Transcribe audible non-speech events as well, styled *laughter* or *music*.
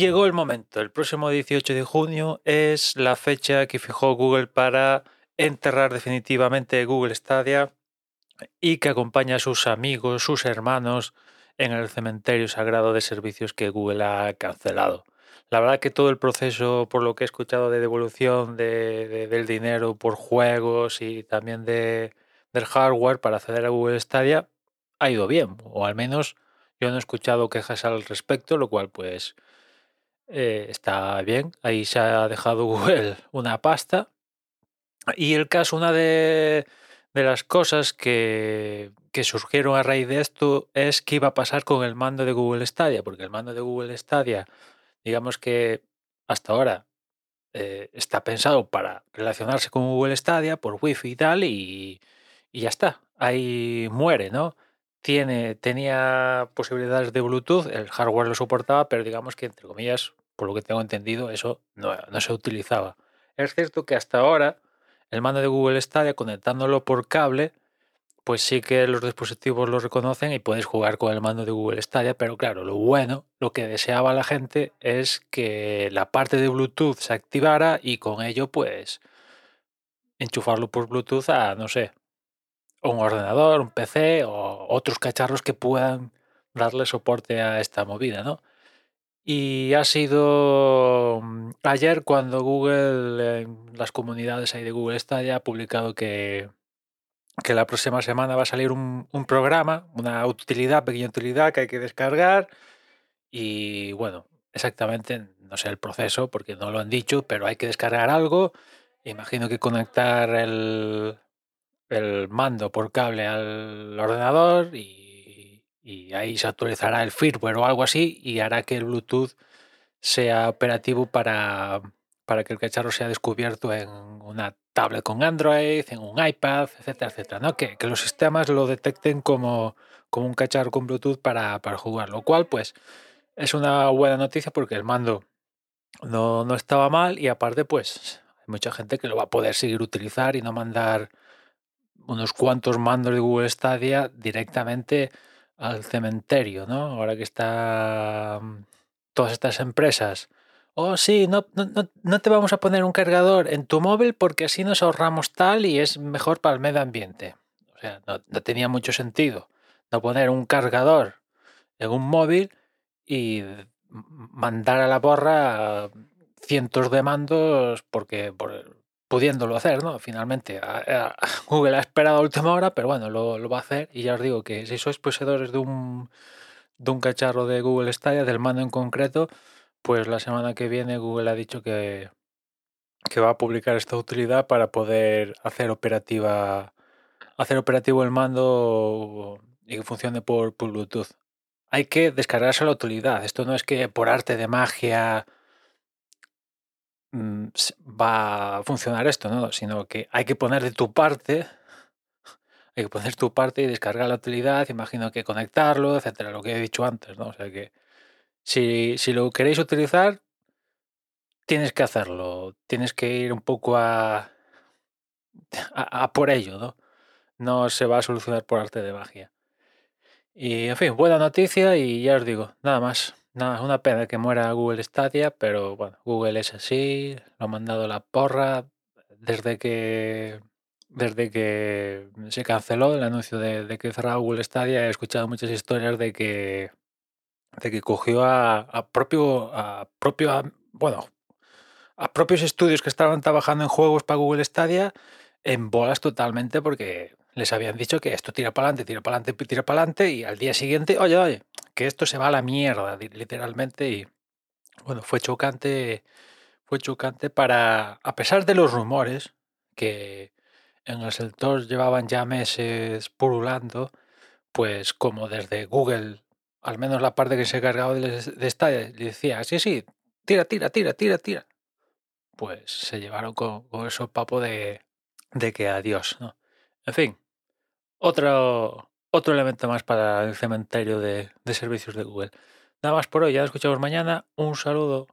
llegó el momento. El próximo 18 de junio es la fecha que fijó Google para enterrar definitivamente Google Stadia y que acompaña a sus amigos, sus hermanos en el cementerio sagrado de servicios que Google ha cancelado. La verdad que todo el proceso, por lo que he escuchado de devolución del dinero por juegos y también de, del hardware para acceder a Google Stadia, ha ido bien, o al menos yo no he escuchado quejas al respecto, lo cual pues eh, está bien. Ahí se ha dejado *laughs* Google una pasta. Y el caso, una de, de las cosas que, que, surgieron a raíz de esto es qué iba a pasar con el mando de Google Stadia, porque el mando de Google Stadia, digamos que hasta ahora eh, está pensado para relacionarse con Google Stadia por Wi-Fi y tal, y, y ya está. Ahí muere, ¿no? Tiene, tenía posibilidades de Bluetooth, el hardware lo soportaba, pero digamos que, entre comillas, por lo que tengo entendido, eso no, se utilizaba. Es cierto que hasta ahora el mando de Google Stadia conectándolo por cable, pues sí que los dispositivos lo reconocen y puedes jugar con el mando de Google Stadia, pero claro, lo bueno, lo que deseaba la gente es que la parte de Bluetooth se activara y con ello pues enchufarlo por Bluetooth a, no sé, un ordenador, un PC o otros cacharros que puedan darle soporte a esta movida, ¿no? Y ha sido mm, ayer cuando Google, en las comunidades ahí de Google Stadia, ha publicado que, que la próxima semana va a salir un, un, programa, una utilidad, pequeña utilidad que hay que descargar. Y bueno, exactamente, no sé el proceso porque no lo han dicho, pero hay que descargar algo. Imagino que conectar el, el mando por cable al ordenador y, y, ahí se actualizará el firmware o algo así y hará que el Bluetooth sea operativo para, para que el cacharro sea descubierto en una tablet con Android, en un iPad, etcétera, etcétera. ¿no? Que, que los sistemas lo detecten como, como un cacharro con Bluetooth para, para jugar, lo cual pues es una buena noticia porque el mando no, no estaba mal y aparte pues hay mucha gente que lo va a poder seguir utilizar y no mandar unos cuantos mandos de Google Stadia directamente al cementerio, ¿no? Ahora que están todas estas empresas. Oh, sí, no, no, no te vamos a poner un cargador en tu móvil porque así nos ahorramos tal y es mejor para el medio ambiente. O sea, no, tenía mucho sentido no poner un cargador en un móvil y mandar a la borra cientos de mandos porque por, pudiéndolo hacer, ¿no? Finalmente, *laughs* Google ha esperado a última hora, pero bueno, lo, va a hacer. Y ya os digo que si sois poseedores de un, de un cacharro de Google Stadia, del mando en concreto, pues la semana que viene Google ha dicho que, que va a publicar esta utilidad para poder hacer operativa hacer operativo el mando y que funcione por, por Bluetooth. Hay que descargarse la utilidad. Esto no es que por arte de magia va a funcionar esto, ¿no? Sino que hay que poner de tu parte, hay que poner tu parte y descargar la utilidad, imagino que conectarlo, etcétera, lo que he dicho antes, ¿no? O sea que si, si lo queréis utilizar, tienes que hacerlo, tienes que ir un poco a, a, a por ello, ¿no? No se va a solucionar por arte de magia. Y en fin, buena noticia y ya os digo, nada más. Nada, es una pena que muera Google Stadia, pero bueno, Google es así, lo ha mandado la porra desde que desde que se canceló el anuncio de, que cerraba Google Stadia. He escuchado muchas historias de que de que cogió a, propio a propio bueno a propios estudios que estaban trabajando en juegos para Google Stadia en bolas totalmente porque les habían dicho que esto tira para adelante, tira para adelante, tira para adelante y al día siguiente, oye, oye, esto se va a la mierda, literalmente. Y bueno, fue chocante, fue chocante para, a pesar de los rumores que en el sector llevaban ya meses pululando, pues como desde Google, al menos la parte que se cargaba de, esta, le decía, sí, sí, tira, tira, tira, tira, tira. Pues se llevaron con, con eso papo de, de que adiós, ¿no? En fin, otro, otro elemento más para el cementerio de, servicios de Google. Nada más por hoy, ya nos escuchamos mañana. Un saludo.